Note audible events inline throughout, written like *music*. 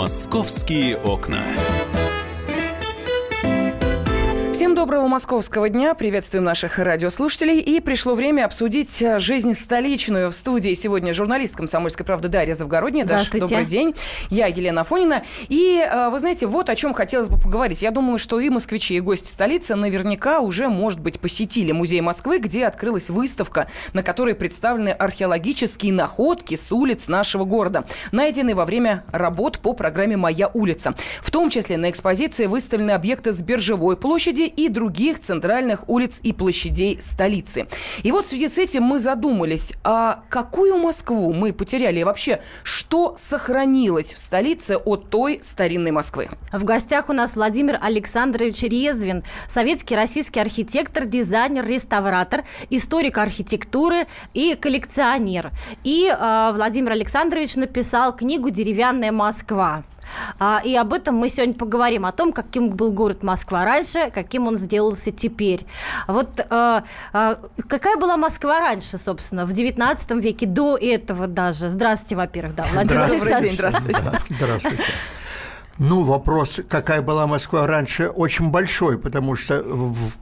Московские окна. Всем доброго московского дня. Приветствуем наших радиослушателей. И пришло время обсудить э, жизнь столичную. В студии сегодня журналист «Комсомольской правды» Дарья Завгородняя. Даша, добрый день. Я Елена Фонина. И, э, вы знаете, вот о чем хотелось бы поговорить. Я думаю, что и москвичи, и гости столицы наверняка уже, может быть, посетили музей Москвы, где открылась выставка, на которой представлены археологические находки с улиц нашего города, найденные во время работ по программе «Моя улица». В том числе на экспозиции выставлены объекты с Биржевой площади и других центральных улиц и площадей столицы. И вот в связи с этим мы задумались, а какую Москву мы потеряли и вообще, что сохранилось в столице от той старинной Москвы? В гостях у нас Владимир Александрович Резвин, советский российский архитектор, дизайнер, реставратор, историк архитектуры и коллекционер. И э, Владимир Александрович написал книгу «Деревянная Москва». А, и об этом мы сегодня поговорим, о том, каким был город Москва раньше, каким он сделался теперь. Вот а, а, какая была Москва раньше, собственно, в 19 веке, до этого даже? Здравствуйте, во-первых, да, Владимир Добрый день, здравствуйте. Здравствуйте. Ну, вопрос, какая была Москва раньше, очень большой, потому что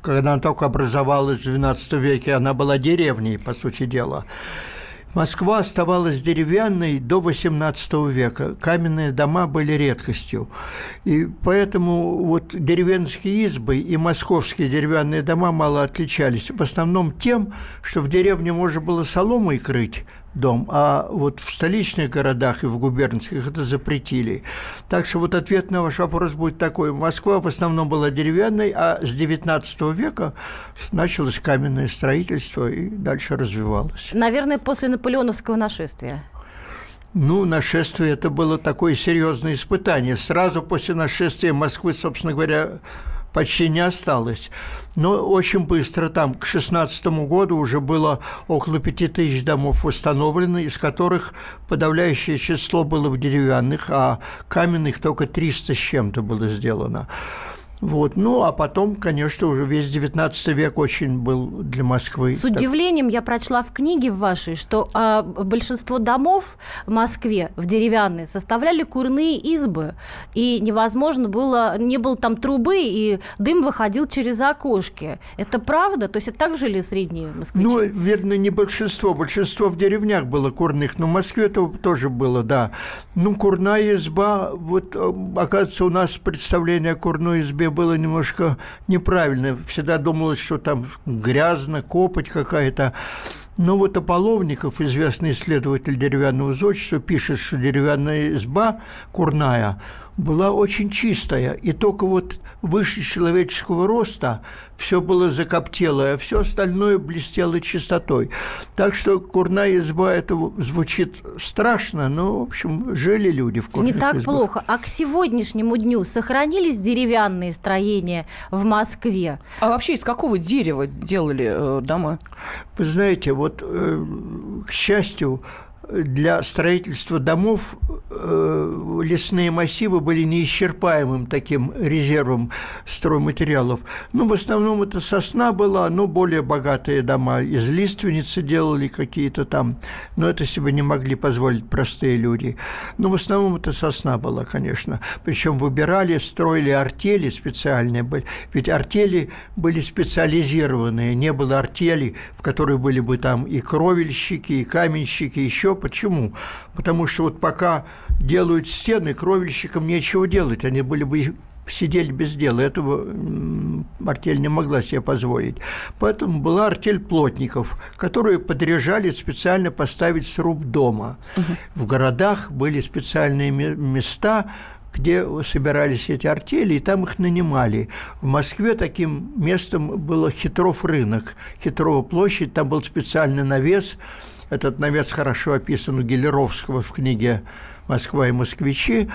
когда она только образовалась в XII веке, она была деревней, по сути дела. Москва оставалась деревянной до XVIII века. Каменные дома были редкостью. И поэтому вот деревенские избы и московские деревянные дома мало отличались. В основном тем, что в деревне можно было соломой крыть, дом, а вот в столичных городах и в губернских это запретили. Так что вот ответ на ваш вопрос будет такой. Москва в основном была деревянной, а с XIX века началось каменное строительство и дальше развивалось. Наверное, после наполеоновского нашествия. Ну, нашествие это было такое серьезное испытание. Сразу после нашествия Москвы, собственно говоря, почти не осталось. Но очень быстро, там, к 16 году уже было около 5000 домов восстановлено, из которых подавляющее число было в деревянных, а каменных только 300 с чем-то было сделано. Вот. Ну, а потом, конечно, уже весь 19 век очень был для Москвы. С удивлением я прочла в книге вашей, что а, большинство домов в Москве в деревянные составляли курные избы, и невозможно было, не было там трубы, и дым выходил через окошки. Это правда? То есть это так жили средние москвичи? Ну, верно, не большинство. Большинство в деревнях было курных, но в Москве это тоже было, да. Ну, курная изба, вот, э, оказывается, у нас представление о курной избе было немножко неправильно. Всегда думалось, что там грязно, копоть какая-то. Но вот Ополовников, известный исследователь деревянного зодчества, пишет, что деревянная изба курная была очень чистая, и только вот выше человеческого роста все было закоптелое, а все остальное блестело чистотой. Так что курная изба – это звучит страшно, но, в общем, жили люди в курных Не так избах. плохо. А к сегодняшнему дню сохранились деревянные строения в Москве? А вообще из какого дерева делали э, дома? Вы знаете, вот, э, к счастью, для строительства домов э, лесные массивы были неисчерпаемым таким резервом стройматериалов. Ну, в основном это сосна была, но более богатые дома из лиственницы делали какие-то там, но это себе не могли позволить простые люди. Но в основном это сосна была, конечно. Причем выбирали, строили артели специальные были. Ведь артели были специализированные, не было артели, в которых были бы там и кровельщики, и каменщики, еще Почему? Потому что вот пока делают стены, кровельщикам нечего делать, они были бы сидели без дела. Этого артель не могла себе позволить. Поэтому была артель плотников, которые подряжали специально поставить сруб дома. Угу. В городах были специальные места, где собирались эти артели, и там их нанимали. В Москве таким местом было Хитров рынок, Хитрова площадь, там был специальный навес – этот навес хорошо описан у Гелеровского в книге «Москва и москвичи».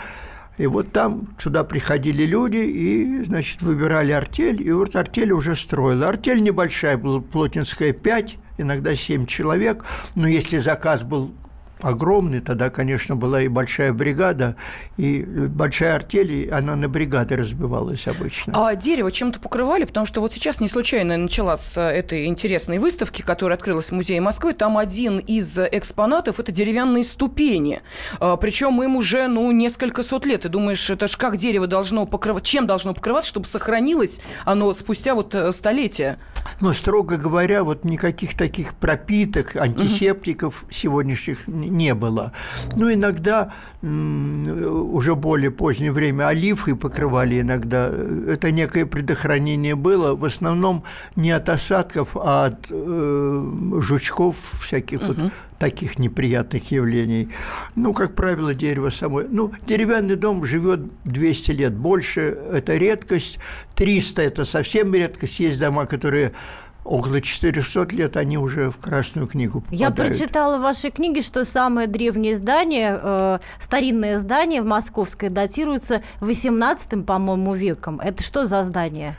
И вот там сюда приходили люди и, значит, выбирали артель, и вот артель уже строила. Артель небольшая была, плотинская 5, иногда 7 человек, но если заказ был огромный. Тогда, конечно, была и большая бригада, и большая артель, и она на бригады разбивалась обычно. А дерево чем-то покрывали? Потому что вот сейчас не случайно начала с этой интересной выставки, которая открылась в Музее Москвы. Там один из экспонатов – это деревянные ступени. А, Причем им уже, ну, несколько сот лет. Ты думаешь, это ж как дерево должно покрывать, чем должно покрываться, чтобы сохранилось оно спустя вот э, столетия? Ну, строго говоря, вот никаких таких пропиток, антисептиков угу. сегодняшних не было. Ну, иногда уже более позднее время оливы покрывали иногда. Это некое предохранение было, в основном не от осадков, а от э, жучков всяких угу. вот таких неприятных явлений. Ну, как правило, дерево само... Ну, деревянный дом живет 200 лет больше, это редкость. 300 – это совсем редкость. Есть дома, которые около 400 лет они уже в Красную книгу попадают. Я прочитала в вашей книге, что самое древнее здание, э, старинное здание в Московской датируется 18 по-моему, веком. Это что за здание?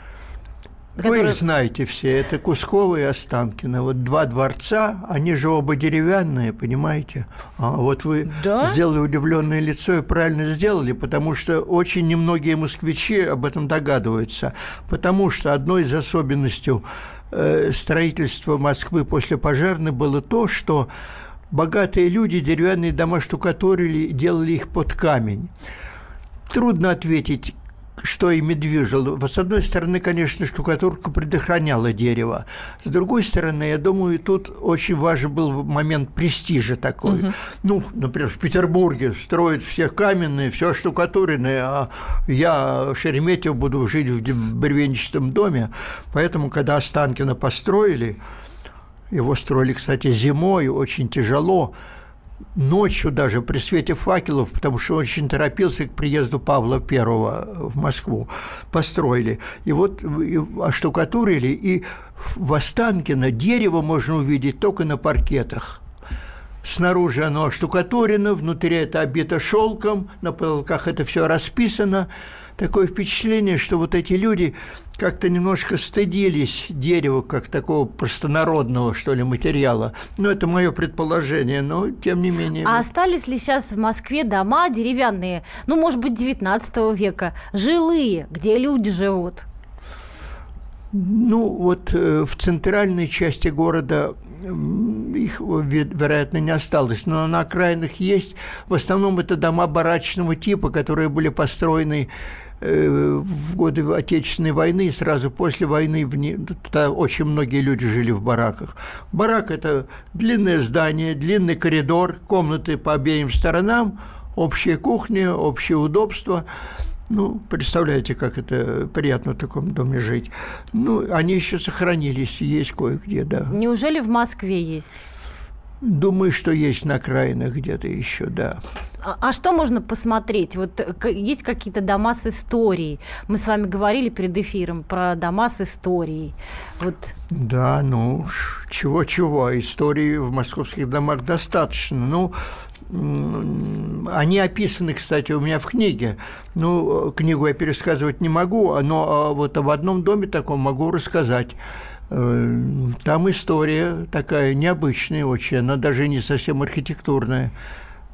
Вы их знаете все, это Кусково и Останкино. Вот два дворца, они же оба деревянные, понимаете? А вот вы да? сделали удивленное лицо и правильно сделали, потому что очень немногие москвичи об этом догадываются. Потому что одной из особенностей строительства Москвы после пожарной было то, что богатые люди деревянные дома штукатурили, делали их под камень. Трудно ответить, что ими движало. С одной стороны, конечно, штукатурка предохраняла дерево. С другой стороны, я думаю, тут очень важен был момент престижа такой. Угу. Ну, например, в Петербурге строят все каменные, все штукатуренное, а я, Шереметьев, буду жить в бревенчатом доме. Поэтому, когда Останкино построили, его строили, кстати, зимой, очень тяжело, ночью даже при свете факелов, потому что очень торопился к приезду Павла I в Москву, построили. И вот оштукатурили, и в Останкино дерево можно увидеть только на паркетах. Снаружи оно оштукатурено, внутри это обито шелком, на потолках это все расписано – такое впечатление, что вот эти люди как-то немножко стыдились дерева как такого простонародного, что ли, материала. Ну, это мое предположение, но тем не менее. А остались ли сейчас в Москве дома деревянные, ну, может быть, 19 века, жилые, где люди живут? Ну, вот э, в центральной части города их, вероятно, не осталось, но на окраинах есть. В основном это дома барачного типа, которые были построены Э, в годы Отечественной войны и сразу после войны в не... очень многие люди жили в бараках. Барак – это длинное здание, длинный коридор, комнаты по обеим сторонам, общая кухня, общее удобство. Ну, представляете, как это приятно в таком доме жить. Ну, они еще сохранились, есть кое-где, да. Неужели в Москве есть? Думаю, что есть на окраинах где-то еще, да. А, а что можно посмотреть? Вот есть какие-то дома с историей. Мы с вами говорили перед эфиром про дома с историей. Вот. Да, ну, чего-чего. Истории в московских домах достаточно. Ну, они описаны, кстати, у меня в книге. Ну, книгу я пересказывать не могу, но а, вот об одном доме таком могу рассказать. Э, там история такая необычная очень, она даже не совсем архитектурная.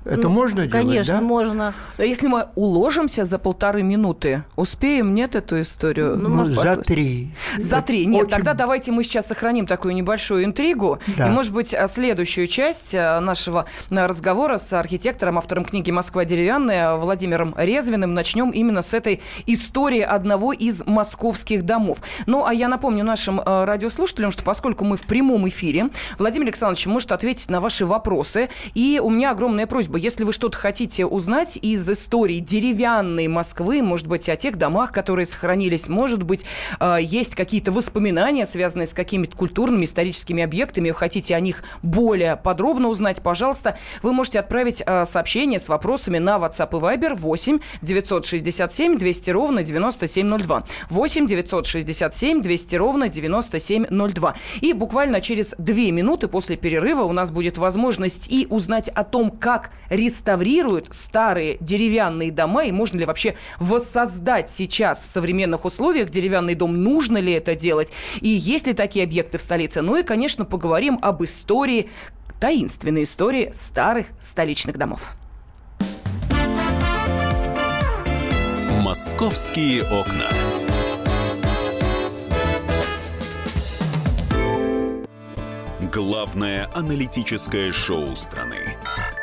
Это ну, можно делать, Конечно, да? можно. А если мы уложимся за полторы минуты, успеем, нет, эту историю? Ну, ну за три. За три. Нет, Очень... тогда давайте мы сейчас сохраним такую небольшую интригу. Да. И, может быть, следующую часть э, нашего э, разговора с архитектором, автором книги «Москва деревянная» Владимиром Резвиным начнем именно с этой истории одного из московских домов. Ну, а я напомню нашим радиослушателям, что поскольку мы в прямом эфире, Владимир Александрович может ответить на ваши вопросы. И у меня огромная просьба просьба, если вы что-то хотите узнать из истории деревянной Москвы, может быть, о тех домах, которые сохранились, может быть, э, есть какие-то воспоминания, связанные с какими-то культурными, историческими объектами, вы хотите о них более подробно узнать, пожалуйста, вы можете отправить э, сообщение с вопросами на WhatsApp и Viber 8 967 200 ровно 9702. 8 967 200 ровно 9702. И буквально через две минуты после перерыва у нас будет возможность и узнать о том, как реставрируют старые деревянные дома, и можно ли вообще воссоздать сейчас в современных условиях деревянный дом, нужно ли это делать, и есть ли такие объекты в столице. Ну и, конечно, поговорим об истории таинственные истории старых столичных домов. Московские окна. Главное аналитическое шоу страны.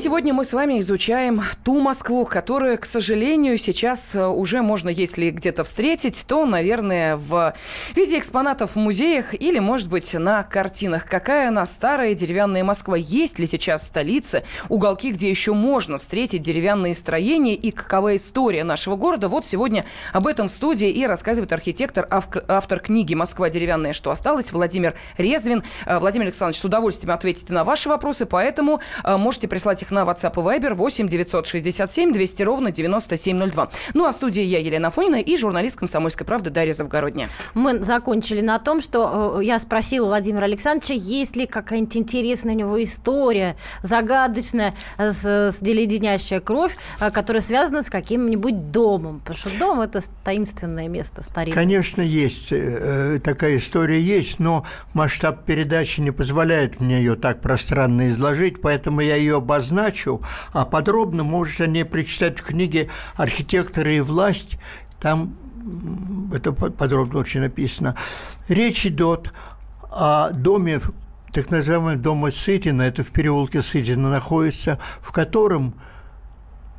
сегодня мы с вами изучаем ту Москву, которую, к сожалению, сейчас э, уже можно, если где-то встретить, то, наверное, в виде экспонатов в музеях или, может быть, на картинах. Какая она старая деревянная Москва? Есть ли сейчас столица, уголки, где еще можно встретить деревянные строения и какова история нашего города? Вот сегодня об этом в студии и рассказывает архитектор, автор книги «Москва деревянная. Что осталось?» Владимир Резвин. Э, Владимир Александрович, с удовольствием ответите на ваши вопросы, поэтому э, можете прислать их их на WhatsApp и Viber 8 967 200 ровно 9702. Ну а в студии я, Елена Фонина, и журналист «Комсомольской правды» Дарья Завгородня. Мы закончили на том, что э, я спросила Владимира Александровича, есть ли какая-нибудь интересная у него история, загадочная, с, с деледенящая кровь, э, которая связана с каким-нибудь домом. Потому что дом – это таинственное место старинное. Конечно, есть. Э, такая история есть, но масштаб передачи не позволяет мне ее так пространно изложить, поэтому я ее обозначил обозначу, а подробно можете не прочитать в книге «Архитекторы и власть». Там это подробно очень написано. Речь идет о доме, так называемом доме Сытина, это в переулке Сытина находится, в котором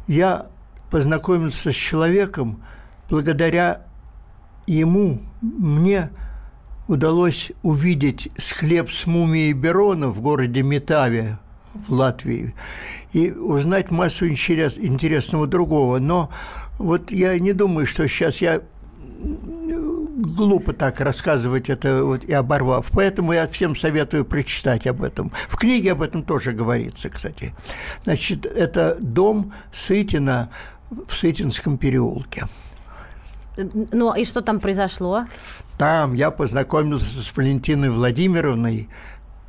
я познакомился с человеком, благодаря ему мне удалось увидеть склеп с мумией Берона в городе Метаве, в Латвии и узнать массу интерес, интересного другого. Но вот я не думаю, что сейчас я глупо так рассказывать это вот и оборвав. Поэтому я всем советую прочитать об этом. В книге об этом тоже говорится, кстати. Значит, это дом Сытина в Сытинском переулке. Ну и что там произошло? Там я познакомился с Валентиной Владимировной,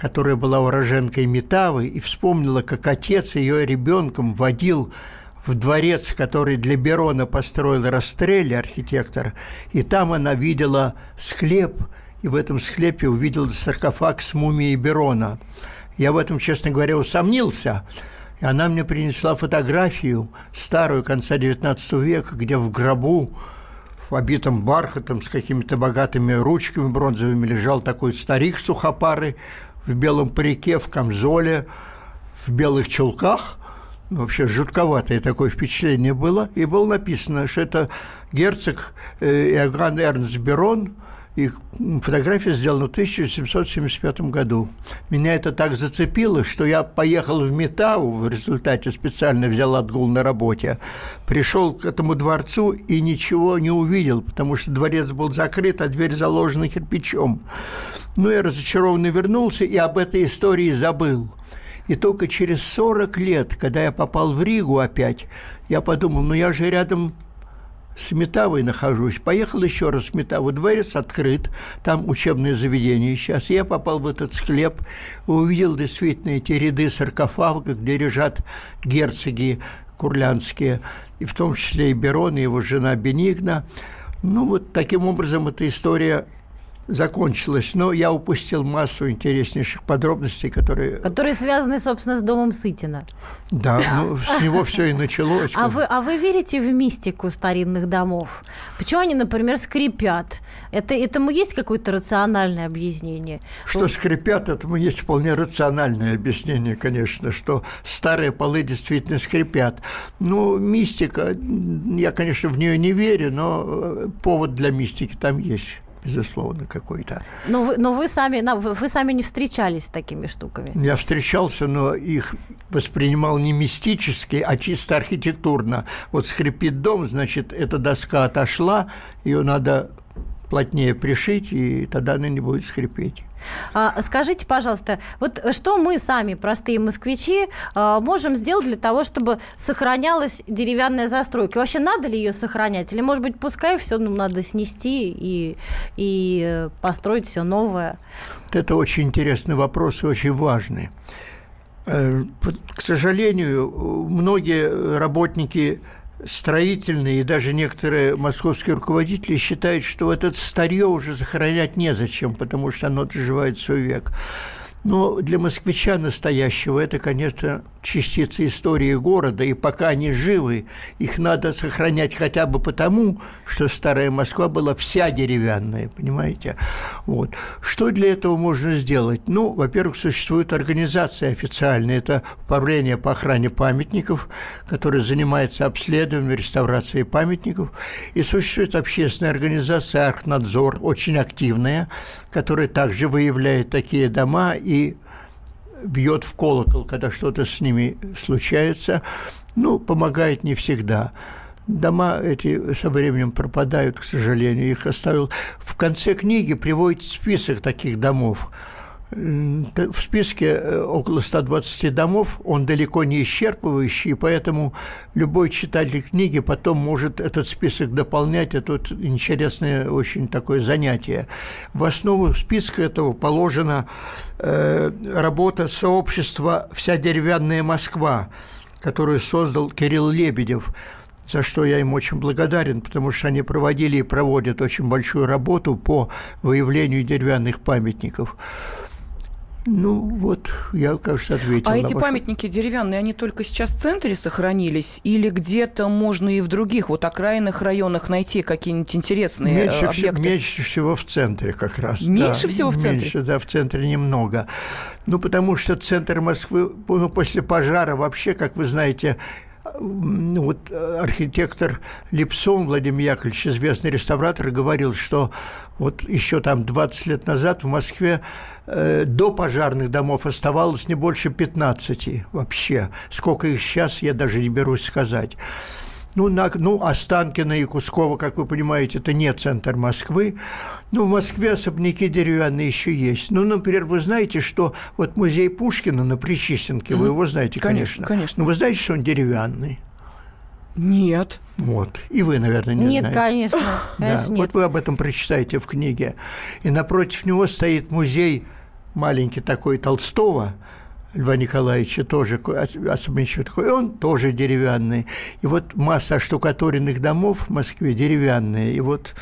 которая была уроженкой Метавы, и вспомнила, как отец ее ребенком водил в дворец, который для Берона построил Растрелли, архитектор, и там она видела склеп, и в этом склепе увидела саркофаг с мумией Берона. Я в этом, честно говоря, усомнился, и она мне принесла фотографию старую конца XIX века, где в гробу в обитом бархатом с какими-то богатыми ручками бронзовыми лежал такой старик сухопарый в белом парике, в камзоле, в белых чулках. Ну, вообще жутковатое такое впечатление было. И было написано, что это герцог э, Иоганн Эрнст Берон, и фотография сделана в 1775 году. Меня это так зацепило, что я поехал в Метаву, в результате специально взял отгул на работе, пришел к этому дворцу и ничего не увидел, потому что дворец был закрыт, а дверь заложена кирпичом. Ну, я разочарованно вернулся и об этой истории забыл. И только через 40 лет, когда я попал в Ригу опять, я подумал, ну я же рядом с Метавой нахожусь. Поехал еще раз в Метаву. Дворец открыт, там учебное заведение сейчас. Я попал в этот склеп, увидел действительно эти ряды саркофагов, где лежат герцоги курлянские, и в том числе и Берон, и его жена Бенигна. Ну, вот таким образом эта история закончилось, но я упустил массу интереснейших подробностей, которые... Которые связаны, собственно, с домом Сытина. Да, ну, с него все и началось. А вы, а вы верите в мистику старинных домов? Почему они, например, скрипят? Это, этому есть какое-то рациональное объяснение? Что скрипят, этому есть вполне рациональное объяснение, конечно, что старые полы действительно скрипят. Ну, мистика, я, конечно, в нее не верю, но э, повод для мистики там есть. Безусловно, какой-то. Но вы, но вы сами, вы сами не встречались с такими штуками? Я встречался, но их воспринимал не мистически, а чисто архитектурно. Вот скрипит дом, значит, эта доска отошла, ее надо плотнее пришить, и тогда она не будет скрипеть. А, скажите, пожалуйста, вот что мы сами, простые москвичи, а, можем сделать для того, чтобы сохранялась деревянная застройка? Вообще надо ли ее сохранять? Или, может быть, пускай все ну, надо снести и, и построить все новое? Это очень интересный вопрос и очень важный. Э, к сожалению, многие работники строительные и даже некоторые московские руководители считают, что этот старье уже сохранять незачем, потому что оно доживает свой век. Но для москвича настоящего это, конечно, частицы истории города, и пока они живы, их надо сохранять хотя бы потому, что старая Москва была вся деревянная, понимаете? Вот. Что для этого можно сделать? Ну, во-первых, существует организация официальная, это Управление по охране памятников, которое занимается обследованием, реставрацией памятников, и существует общественная организация «Архнадзор», очень активная, которая также выявляет такие дома и бьет в колокол, когда что-то с ними случается. Ну, помогает не всегда. Дома эти со временем пропадают, к сожалению. Их оставил. В конце книги приводит список таких домов – в списке э, около 120 домов, он далеко не исчерпывающий, поэтому любой читатель книги потом может этот список дополнять. Это вот интересное очень такое занятие. В основу списка этого положена э, работа сообщества «Вся деревянная Москва», которую создал Кирилл Лебедев за что я им очень благодарен, потому что они проводили и проводят очень большую работу по выявлению деревянных памятников. Ну, вот, я, кажется, ответил. А эти ваш... памятники деревянные, они только сейчас в центре сохранились? Или где-то можно и в других, вот окраинных районах найти какие-нибудь интересные э, меньше объекты? Всего, меньше всего в центре как раз. Меньше да, всего в центре? Меньше, да, в центре немного. Ну, потому что центр Москвы, ну, после пожара вообще, как вы знаете, вот э, архитектор Липсон Владимир Яковлевич, известный реставратор, говорил, что вот еще там 20 лет назад в Москве э, до пожарных домов оставалось не больше 15 вообще. Сколько их сейчас, я даже не берусь сказать. Ну, на, ну, Останкино и Кусково, как вы понимаете, это не центр Москвы. Ну, в Москве особняки деревянные еще есть. Ну, например, вы знаете, что вот музей Пушкина на Причистенке, mm-hmm. вы его знаете, конечно. Конечно, конечно. Но вы знаете, что он деревянный? Нет. Вот. И вы, наверное, не нет, знаете. Конечно, *laughs* конечно. Да. Нет. Вот вы об этом прочитаете в книге. И напротив него стоит музей маленький такой Толстого – Льва Николаевича тоже особенничек такой, он тоже деревянный. И вот масса штукатуренных домов в Москве деревянные. И вот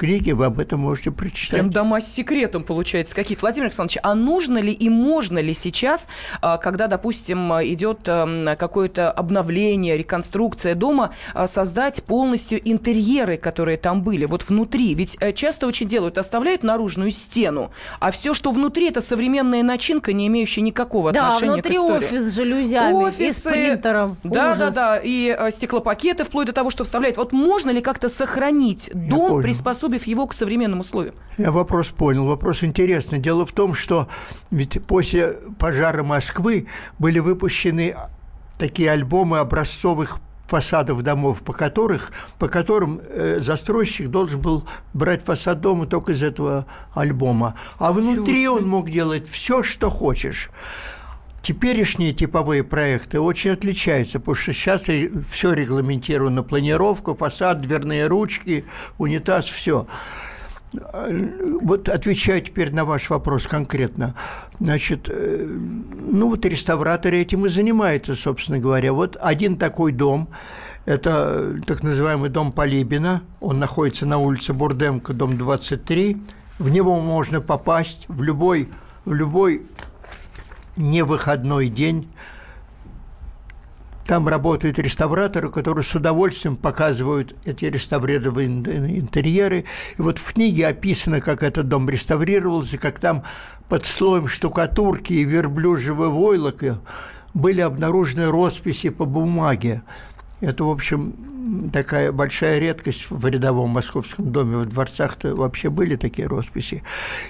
книге вы об этом можете прочитать. Прям дома с секретом, получается, какие-то. Владимир Александрович, а нужно ли и можно ли сейчас, а, когда, допустим, идет какое-то обновление, реконструкция дома, а, создать полностью интерьеры, которые там были, вот внутри? Ведь э, часто очень делают, оставляют наружную стену, а все, что внутри, это современная начинка, не имеющая никакого да, отношения к истории. Да, внутри офис с жалюзями Офисы, и с принтером. Да, Ужас. да, да, и э, стеклопакеты, вплоть до того, что вставляют. Вот можно ли как-то сохранить дом, приспособить приспособив его к современным условиям? Я вопрос понял. Вопрос интересный. Дело в том, что ведь после пожара Москвы были выпущены такие альбомы образцовых фасадов домов, по, которых, по которым э, застройщик должен был брать фасад дома только из этого альбома. А внутри он мог делать все, что хочешь. Теперешние типовые проекты очень отличаются, потому что сейчас все регламентировано, планировка, фасад, дверные ручки, унитаз, все. Вот отвечаю теперь на ваш вопрос конкретно. Значит, э, ну вот реставраторы этим и занимаются, собственно говоря. Вот один такой дом, это так называемый дом Полибина, он находится на улице Бурдемка, дом 23. В него можно попасть в любой, в любой не выходной день. Там работают реставраторы, которые с удовольствием показывают эти реставрированные интерьеры. И вот в книге описано, как этот дом реставрировался, как там под слоем штукатурки и верблюжьего войлока были обнаружены росписи по бумаге. Это, в общем, такая большая редкость в рядовом московском доме. В дворцах-то вообще были такие росписи.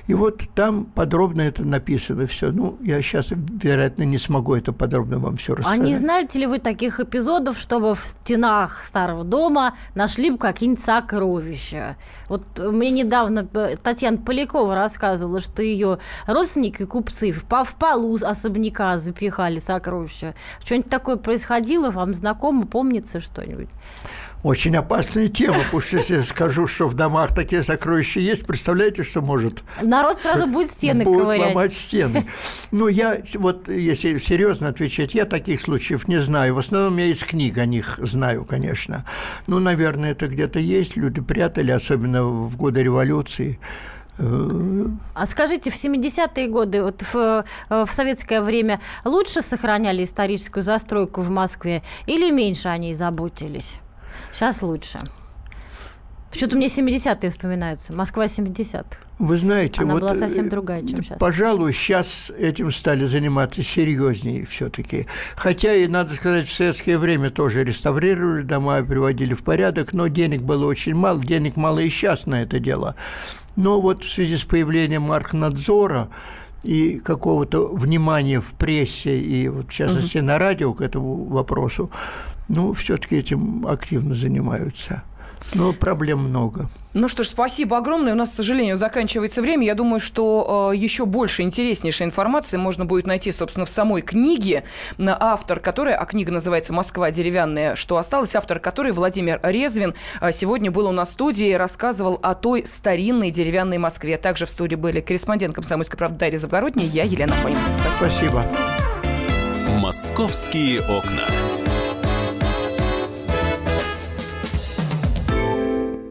И вот там подробно это написано все. Ну, я сейчас, вероятно, не смогу это подробно вам все рассказать. А не знаете ли вы таких эпизодов, чтобы в стенах старого дома нашли бы какие-нибудь сокровища? Вот мне недавно э, Татьяна Полякова рассказывала, что ее родственники, купцы, в полу особняка запихали сокровища. Что-нибудь такое происходило? Вам знакомо? Помнится что-нибудь? Очень опасная тема, потому что если я скажу, что в домах такие сокровища есть, представляете, что может? Народ сразу будет стены будет ковырять. ломать стены. Ну, я, вот, если серьезно отвечать, я таких случаев не знаю. В основном я из книг о них знаю, конечно. Ну, наверное, это где-то есть. Люди прятали, особенно в годы революции. А скажите, в 70-е годы, вот в, в советское время лучше сохраняли историческую застройку в Москве или меньше о ней заботились? Сейчас лучше. Что-то мне 70-е вспоминаются. Москва 70-х. Вы знаете, Она вот, была совсем другая, чем сейчас. Пожалуй, сейчас этим стали заниматься серьезнее все-таки. Хотя и, надо сказать, в советское время тоже реставрировали дома, приводили в порядок, но денег было очень мало, денег мало и сейчас на это дело. Но вот в связи с появлением маркнадзора и какого-то внимания в прессе и, вот, в частности, угу. на радио к этому вопросу, ну, все-таки этим активно занимаются. Но проблем много. Ну что ж, спасибо огромное. У нас, к сожалению, заканчивается время. Я думаю, что э, еще больше интереснейшей информации можно будет найти, собственно, в самой книге. Автор которой, а книга называется «Москва деревянная. Что осталось?», автор которой Владимир Резвин э, сегодня был у нас в студии и рассказывал о той старинной деревянной Москве. Также в студии были корреспондент «Комсомольской правды» Дарья Завгородняя и я, Елена Фонина. Спасибо. Спасибо. «Московские окна».